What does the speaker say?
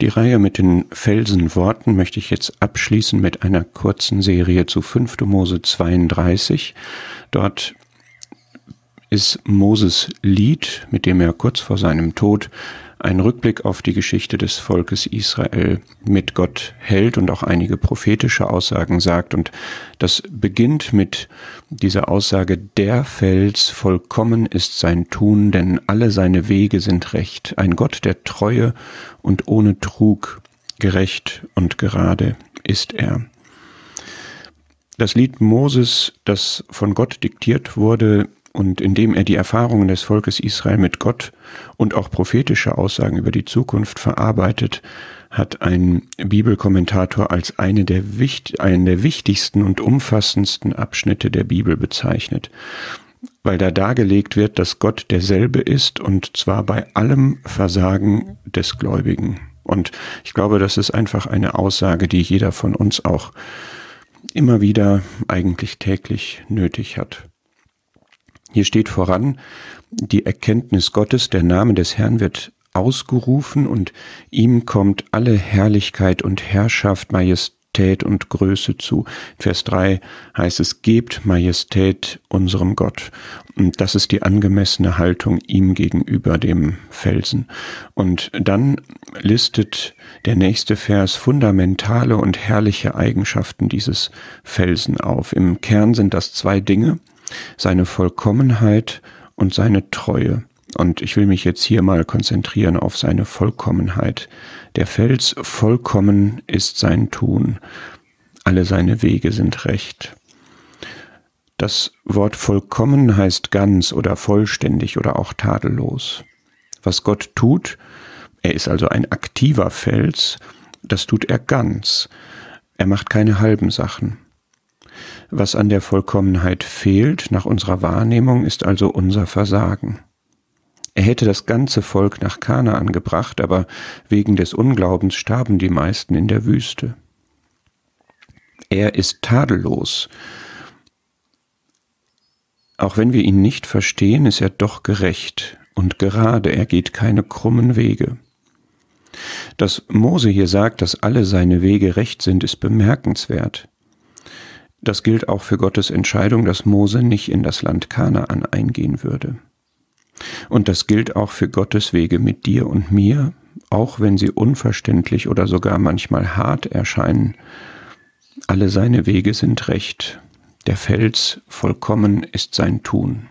Die Reihe mit den Felsenworten möchte ich jetzt abschließen mit einer kurzen Serie zu 5. Mose 32. Dort ist Moses Lied, mit dem er kurz vor seinem Tod einen Rückblick auf die Geschichte des Volkes Israel mit Gott hält und auch einige prophetische Aussagen sagt. Und das beginnt mit dieser Aussage, der Fels vollkommen ist sein Tun, denn alle seine Wege sind recht. Ein Gott der Treue und ohne Trug, gerecht und gerade ist er. Das Lied Moses, das von Gott diktiert wurde, und indem er die Erfahrungen des Volkes Israel mit Gott und auch prophetische Aussagen über die Zukunft verarbeitet, hat ein Bibelkommentator als eine der, einen der wichtigsten und umfassendsten Abschnitte der Bibel bezeichnet, weil da dargelegt wird, dass Gott derselbe ist und zwar bei allem Versagen des Gläubigen. Und ich glaube, das ist einfach eine Aussage, die jeder von uns auch immer wieder eigentlich täglich nötig hat. Hier steht voran die Erkenntnis Gottes, der Name des Herrn wird ausgerufen und ihm kommt alle Herrlichkeit und Herrschaft, Majestät und Größe zu. Vers 3 heißt es, gebt Majestät unserem Gott. Und das ist die angemessene Haltung ihm gegenüber dem Felsen. Und dann listet der nächste Vers fundamentale und herrliche Eigenschaften dieses Felsen auf. Im Kern sind das zwei Dinge seine Vollkommenheit und seine Treue. Und ich will mich jetzt hier mal konzentrieren auf seine Vollkommenheit. Der Fels vollkommen ist sein Tun. Alle seine Wege sind recht. Das Wort vollkommen heißt ganz oder vollständig oder auch tadellos. Was Gott tut, er ist also ein aktiver Fels, das tut er ganz. Er macht keine halben Sachen. Was an der Vollkommenheit fehlt nach unserer Wahrnehmung, ist also unser Versagen. Er hätte das ganze Volk nach Kanaan gebracht, aber wegen des Unglaubens starben die meisten in der Wüste. Er ist tadellos. Auch wenn wir ihn nicht verstehen, ist er doch gerecht und gerade, er geht keine krummen Wege. Dass Mose hier sagt, dass alle seine Wege recht sind, ist bemerkenswert. Das gilt auch für Gottes Entscheidung, dass Mose nicht in das Land Kanaan eingehen würde. Und das gilt auch für Gottes Wege mit dir und mir, auch wenn sie unverständlich oder sogar manchmal hart erscheinen. Alle seine Wege sind recht. Der Fels vollkommen ist sein Tun.